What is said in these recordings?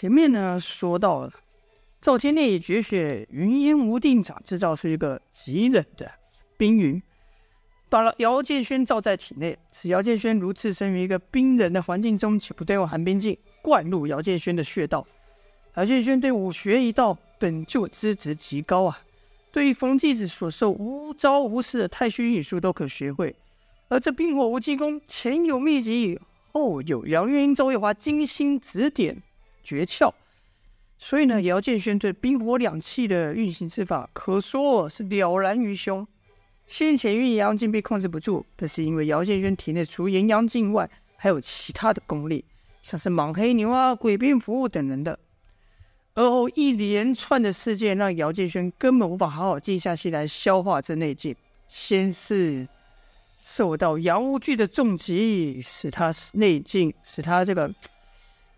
前面呢说到了，赵天烈以绝学云烟无定掌制造出一个极冷的冰云，把了姚建轩罩在体内，使姚建轩如置身于一个冰冷的环境中，且不断用寒冰劲灌入姚建轩的穴道。姚建轩对武学一道本就资质极高啊，对于冯继子所授无招无式的太虚运术都可学会，而这冰火无极功前有秘籍，后有杨月英、周月华精心指点。诀窍，所以呢，姚建轩对冰火两气的运行之法，可说是了然于胸。先前运阳镜被控制不住，这是因为姚建轩体内除炎阳镜外，还有其他的功力，像是莽黑牛啊、鬼蝙蝠等人的。而后一连串的事件，让姚建轩根本无法好好静下心来消化这内劲。先是受到杨无惧的重击，使他内劲，使他这个。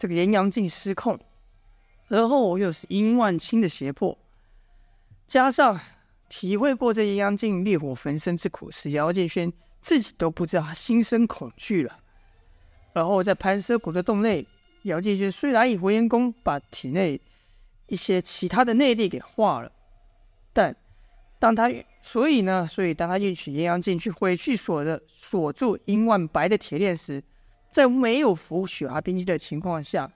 这个炎阳镜失控，而后又是殷万清的胁迫，加上体会过这炎阳镜烈火焚身之苦，使姚建轩自己都不知道他心生恐惧了。而后在盘蛇谷的洞内，姚建轩虽然以火焰功把体内一些其他的内力给化了，但当他所以呢，所以当他运取炎阳镜去回去锁的锁住殷万白的铁链时，在没有服血蛤冰剂的情况下，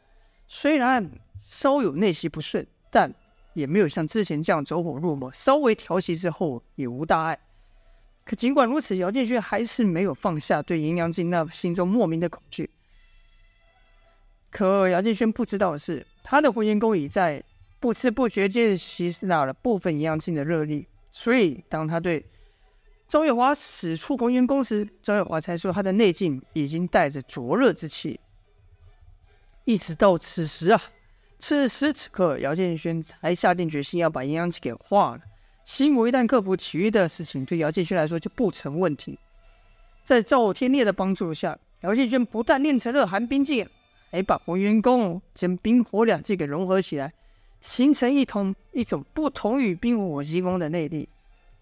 虽然稍有内息不顺，但也没有像之前这样走火入魔。稍微调息之后也无大碍。可尽管如此，姚建勋还是没有放下对阴阳镜那心中莫名的恐惧。可姚建勋不知道的是，他的火焰功已在不知不觉间吸纳了部分阴阳镜的热力，所以当他对赵月华使出红元功时，赵月华才说他的内劲已经带着灼热之气。一直到此时啊，此时此刻，姚建轩才下定决心要把阴阳气给化了。心魔一旦克服，其余的事情对姚建轩来说就不成问题。在赵天烈的帮助下，姚建轩不但练成了寒冰劲，还把红元功将冰火两气给融合起来，形成一同一种不同于冰火极功的内力。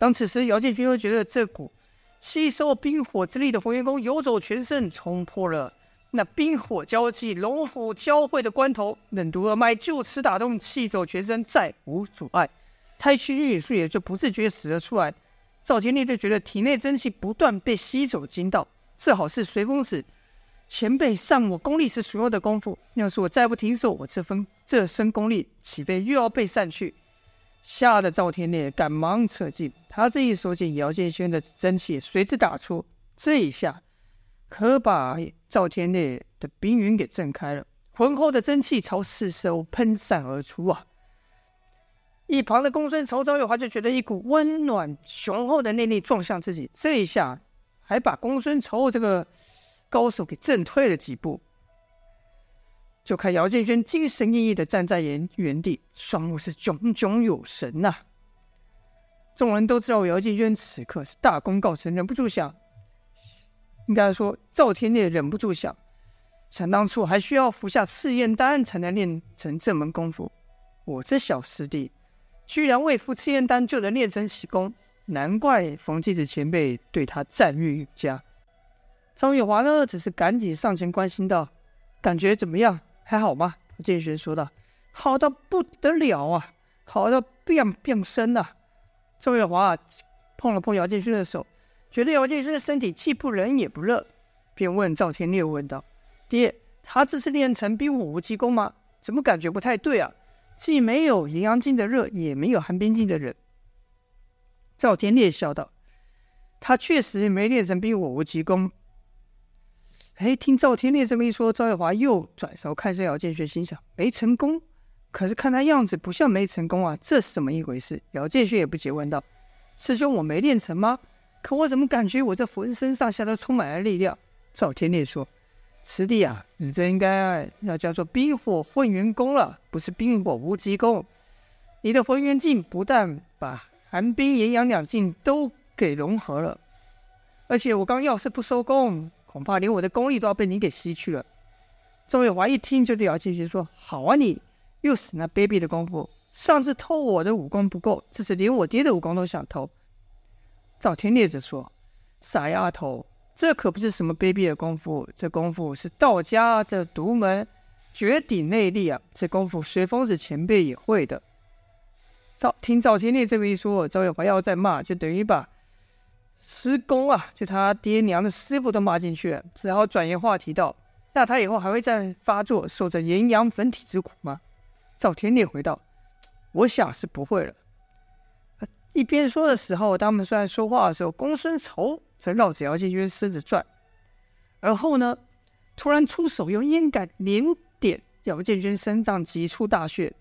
当此时，姚建勋又觉得这股吸收冰火之力的火焰功游走全身，冲破了那冰火交际、龙虎交汇的关头，冷毒二脉就此打通，气走全身，再无阻碍。太虚运术也就不自觉使了出来。赵天烈就觉得体内真气不断被吸走，惊道：“这好似随风使前辈上我功力时所用的功夫。要是我再不停手，我这分这身功力岂非又要被散去？”吓得赵天烈赶忙扯劲，他这一收劲，姚建轩的真气随之打出，这一下可把赵天烈的冰云给震开了，浑厚的真气朝四周喷散而出啊！一旁的公孙仇赵月华就觉得一股温暖雄厚的内力撞向自己，这一下还把公孙仇这个高手给震退了几步。就看姚建轩精神奕奕的站在原原地，双目是炯炯有神呐、众人都知道姚建轩此刻是大功告成，忍不住想，应该说赵天烈忍不住想，想当初还需要服下赤焰丹才能练成这门功夫，我这小师弟居然未服赤焰丹就能练成此功，难怪冯继子前辈对他赞誉有加。张月华呢，只是赶紧上前关心道：“感觉怎么样？”还好吗？建轩说道：“好到不得了啊，好到变变身呐！”赵月华碰了碰姚建勋的手，觉得姚建勋的身体既不冷也不热，便问赵天烈问道：“爹，他这是练成冰火无极功吗？怎么感觉不太对啊？既没有阴阳镜的热，也没有寒冰镜的冷。”赵天烈笑道：“他确实没练成冰火无极功。”哎，听赵天烈这么一说，赵月华又转头看向姚建学，心想：没成功，可是看他样子不像没成功啊，这是怎么一回事？姚建学也不解问道：“师兄，我没练成吗？可我怎么感觉我这浑身上下都充满了力量？”赵天烈说：“师弟啊，你这应该要叫做冰火混元功了，不是冰火无极功。你的混元劲不但把寒冰炎阳两劲都给融合了，而且我刚要是不收功。”恐怕连我的功力都要被你给吸去了。赵月华一听就对姚建勋说：“好啊，你又使那卑鄙的功夫！上次偷我的武功不够，这次连我爹的武功都想偷。”赵天烈则说：“傻丫头，这可不是什么卑鄙的功夫，这功夫是道家的独门，绝顶内力啊，这功夫随风子前辈也会的。赵听赵天烈这么一说，赵月华要再骂，就等于把师公啊，就他爹娘的师傅都骂进去了，只好转移话题道：“那他以后还会再发作，受着炎阳粉体之苦吗？”赵天烈回道：“我想是不会了。”一边说的时候，他们虽然说话的时候，公孙仇在绕着姚建军身子转，而后呢，突然出手用烟杆连点姚建军身上几处大穴，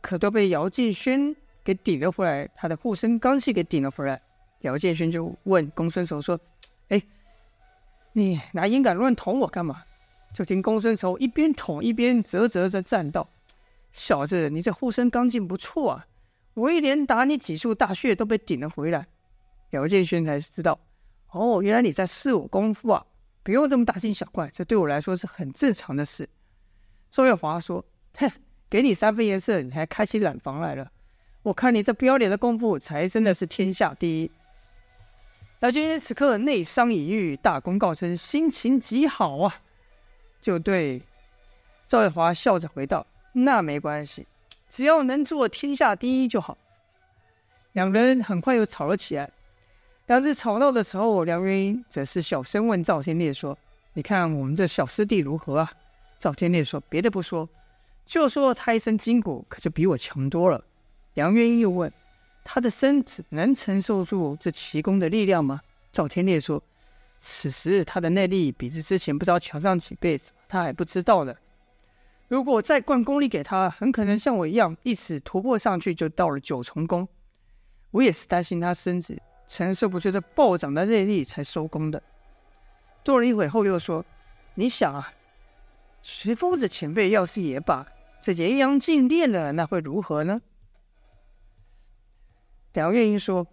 可都被姚建轩。给顶了回来，他的护身罡气给顶了回来。姚建勋就问公孙仇说：“哎，你拿烟杆乱捅我干嘛？”就听公孙仇一边捅一边啧啧着赞道：“小子，你这护身刚劲不错啊！我一连打你几处大穴都被顶了回来。”姚建勋才知道：“哦，原来你在试我功夫啊！不用这么大惊小怪，这对我来说是很正常的事。”周月华说：“哼，给你三分颜色，你还开起染房来了。”我看你这不要脸的功夫，才真的是天下第一。姚军此刻内伤已愈，大功告成，心情极好啊！就对赵月华笑着回道：“那没关系，只要能做天下第一就好。”两人很快又吵了起来。两人吵闹的时候，梁元英则是小声问赵天烈说：“你看我们这小师弟如何啊？”赵天烈说：“别的不说，就说他一身筋骨，可就比我强多了。”梁元英又问：“他的身子能承受住这奇功的力量吗？”赵天烈说：“此时他的内力比之之前不知道强上几倍，他还不知道呢。如果再灌功力给他，很可能像我一样，一直突破上去就到了九重功。我也是担心他身子承受不住这暴涨的内力才收功的。”多了一会后又说：“你想啊，随风子前辈要是也把这炎阳劲练了，那会如何呢？”梁月英说：“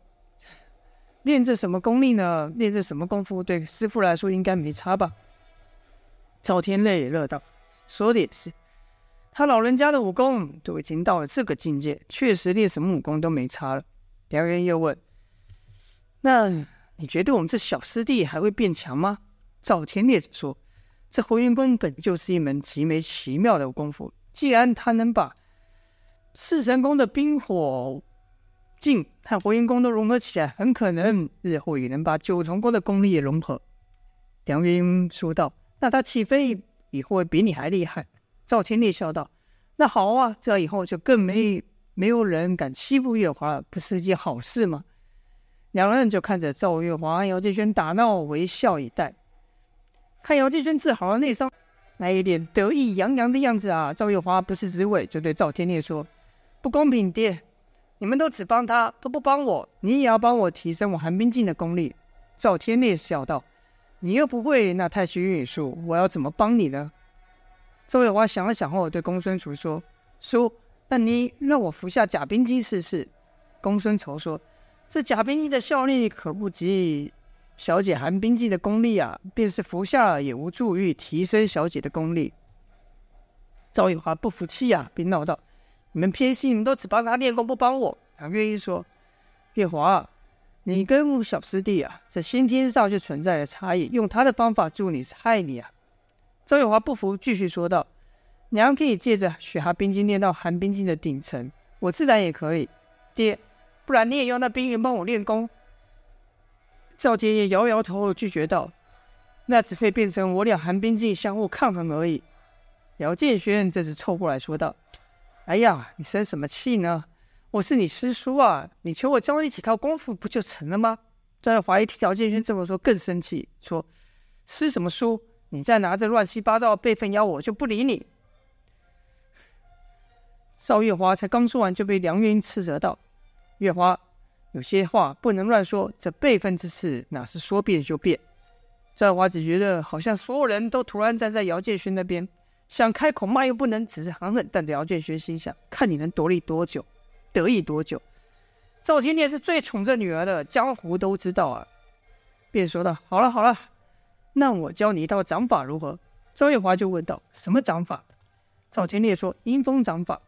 练这什么功力呢？练这什么功夫？对师傅来说应该没差吧？”赵天烈也乐道：“说的也是，他老人家的武功都已经到了这个境界，确实练什么武功都没差了。”梁月英又问：“那你觉得我们这小师弟还会变强吗？”赵天烈说：“这回云功本就是一门极为奇妙的功夫，既然他能把四神功的冰火。”劲和火焰功都融合起来，很可能日后也能把九重宫的功力也融合。梁云说道：“那他岂非以后会比你还厉害？”赵天烈笑道：“那好啊，这样以后就更没没有人敢欺负月华了，不是一件好事吗？”两人就看着赵月华、姚建轩打闹，微笑以待。看姚建轩治好了内伤，那一脸得意洋洋的样子啊！赵月华不是滋味，就对赵天烈说：“不公平，爹。”你们都只帮他，都不帮我，你也要帮我提升我寒冰镜的功力。赵天烈笑道：“你又不会那太虚运术，我要怎么帮你呢？”周月华想了想后，对公孙仇说：“叔，那你让我服下假冰晶试试。”公孙仇说：“这假冰晶的效力可不及小姐寒冰镜的功力啊，便是服下也无助于提升小姐的功力。”赵月华不服气呀、啊，便闹道。你们偏心，你们都只帮他练功，不帮我。他愿意说：“月华，你跟小师弟啊，在先天上就存在着差异，用他的方法助你是害你啊。”赵月华不服，继续说道：“娘可以借着雪蛤冰晶练到寒冰晶的顶层，我自然也可以。爹，不然你也用那冰云帮我练功。”赵天也摇摇头，拒绝道：“那只会变成我俩寒冰晶相互抗衡而已。”姚建轩这时凑过来说道。哎呀，你生什么气呢？我是你师叔啊，你求我教你几套功夫不就成了吗？在怀疑听姚建勋这么说，更生气，说：“师什么叔？你再拿着乱七八糟的辈分邀我，就不理你。”赵月华才刚说完，就被梁月英斥责道：“月华，有些话不能乱说，这辈分之事哪是说变就变？”赵月华只觉得好像所有人都突然站在姚建勋那边。想开口骂又不能，只是狠狠瞪着姚建轩心想：看你能得意多久，得意多久。赵天烈是最宠这女儿的，江湖都知道啊。便说道：“好了好了，那我教你一套掌法如何？”赵月华就问道：“什么掌法？”赵天烈说：“阴风掌法。”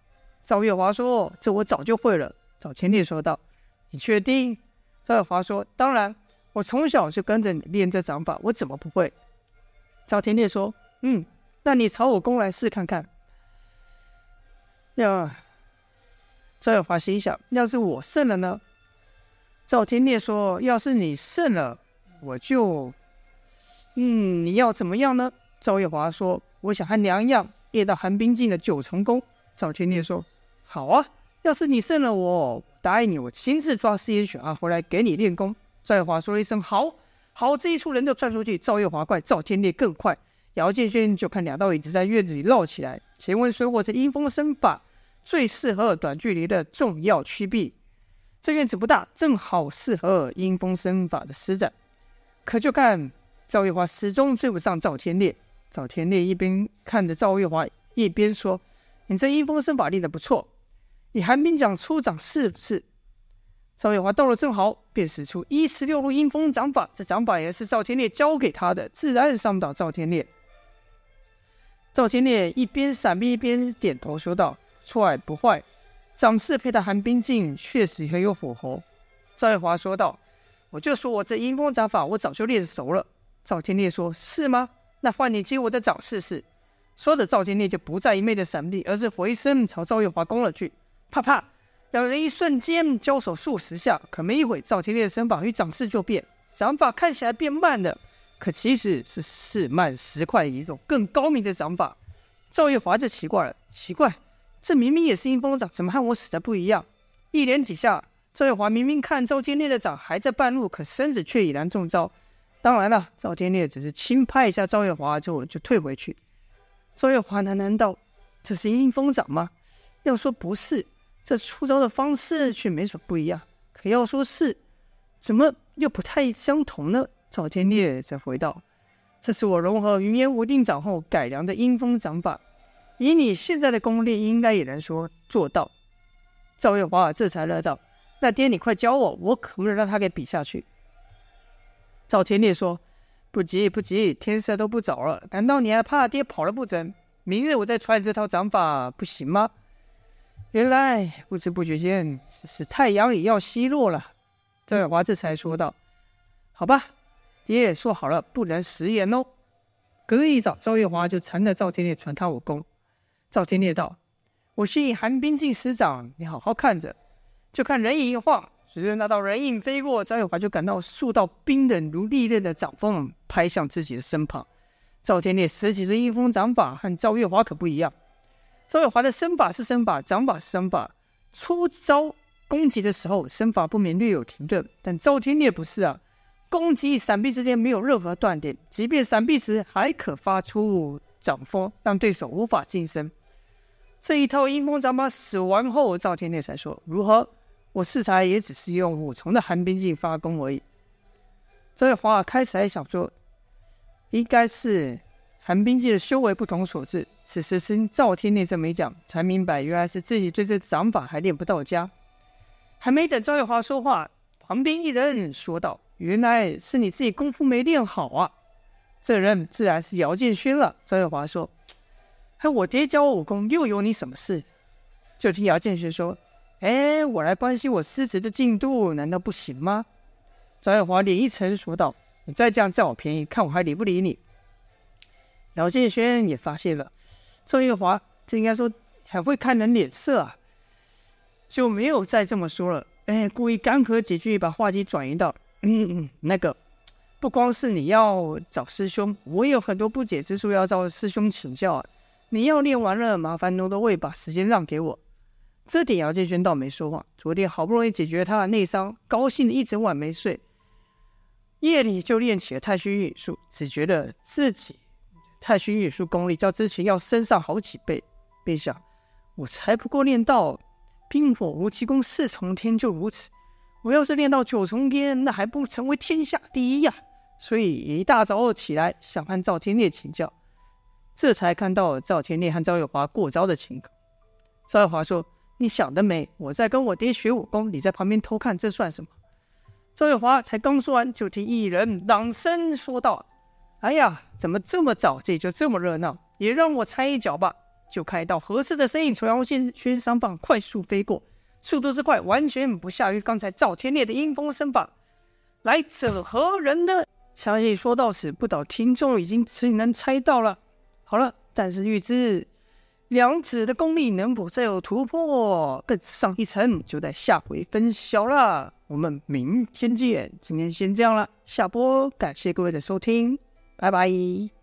赵月华说：“这我早就会了。”赵天烈说道：“你确定？”赵月华说：“当然，我从小就跟着你练这掌法，我怎么不会？”赵天烈说：“嗯。”那你朝我攻来试看看。呀赵月华心想：要是我胜了呢？赵天烈说：要是你胜了，我就……嗯，你要怎么样呢？赵月华说：我想和娘一样，练到寒冰境的九重功。赵天烈说：好啊，要是你胜了我，答应你，我亲自抓四眼犬啊回来给你练功。赵月华说了一声好。好，这一出人就窜出去，赵月华快，赵天烈更快。姚建轩就看两道影子在院子里绕起来。请问水火这阴风身法最适合短距离的重要区避。这院子不大，正好适合阴风身法的施展。可就看赵月华始终追不上赵天烈。赵天烈一边看着赵月华，一边说：“你这阴风身法练得不错，你寒冰掌出掌是不是？”赵月华到了正好，便使出一十六路阴风掌法。这掌法也是赵天烈教给他的，自然伤不倒赵天烈。赵天烈一边闪避一边点头说道：“错爱不坏，掌式配的寒冰镜确实很有火候。”赵月华说道：“我就说我这阴风掌法，我早就练熟了。”赵天烈说：“是吗？那换你接我的掌试试。”说着，赵天烈就不再一昧的闪避，而是回身朝赵月华攻了去，啪啪。两人一瞬间交手数十下，可没一会，赵天烈的身法与掌势就变，掌法看起来变慢了，可其实是四慢十快一种更高明的掌法。赵月华就奇怪了，奇怪，这明明也是阴风掌，怎么和我使的不一样？一连几下，赵月华明明看赵天烈的掌还在半路，可身子却已然中招。当然了，赵天烈只是轻拍一下赵月华之后就退回去。赵月华喃喃道这是阴风掌吗？要说不是。这出招的方式却没什么不一样，可要说是，怎么又不太相同呢？赵天烈再回道：“这是我融合云烟无定掌后改良的阴风掌法，以你现在的功力，应该也能说做到。”赵月华这才乐道：“那爹，你快教我，我可不能让他给比下去。”赵天烈说：“不急不急，天色都不早了，难道你还怕爹跑了不成？明日我再传你这套掌法，不行吗？”原来不知不觉间，只是太阳也要西落了。赵月华这才说道：“好吧，爹说好了，不能食言哦。”隔一早，赵月华就缠着赵天烈传他武功。赵天烈道：“我先以寒冰镜师长，你好好看着。”就看人影一晃，随着那道人影飞过，赵月华就感到数道冰冷如利刃的掌风拍向自己的身旁。赵天烈使起的阴风掌法和赵月华可不一样。赵月华的身法是身法，掌法是身法。出招攻击的时候，身法不免略有停顿，但赵天烈不是啊，攻击与闪避之间没有任何断点，即便闪避时还可发出掌风，让对手无法近身。这一套阴风掌法使完后，赵天烈才说：“如何？我适才也只是用五重的寒冰镜发功而已。”赵月华开始还想说，应该是。寒冰镜的修为不同所致。此时听赵天烈这么一讲，才明白原来是自己对这掌法还练不到家。还没等赵月华说话，旁边一人说道：“原来是你自己功夫没练好啊！”这人自然是姚建勋了。赵月华说：“哎，我爹教我武功，又有你什么事？”就听姚建勋说：“哎，我来关心我师侄的进度，难道不行吗？”赵月华脸一沉，说道：“你再这样占我便宜，看我还理不理你？”姚建轩也发现了，赵月华这应该说很会看人脸色啊，就没有再这么说了。哎，故意干咳几句，把话题转移到：“嗯嗯，那个，不光是你要找师兄，我也有很多不解之处要找师兄请教啊。你要练完了，麻烦挪挪位，把时间让给我。”这点姚建轩倒没说话。昨天好不容易解决他的内伤，高兴的一整晚没睡，夜里就练起了太虚运术，只觉得自己。太虚运术功力较之前要升上好几倍，别想我才不过练到冰火无极功四重天就如此，我要是练到九重天，那还不成为天下第一呀、所以一大早起来想和赵天烈请教，这才看到赵天烈和赵月华过招的情况。赵月华说：“你想得美！我在跟我爹学武功，你在旁边偷看，这算什么？”赵月华才刚说完，就听一人朗声说道。哎呀，怎么这么早这里就这么热闹？也让我猜一脚吧！就看一道合适的身影从姚建勋身旁快速飞过，速度之快，完全不下于刚才赵天烈的阴风身法。来者何人呢？相信说到此，不倒听众已经只能猜到了。好了，但是预知两子的功力能否再有突破，更上一层，就在下回分晓了。我们明天见。今天先这样了，下播。感谢各位的收听，拜拜。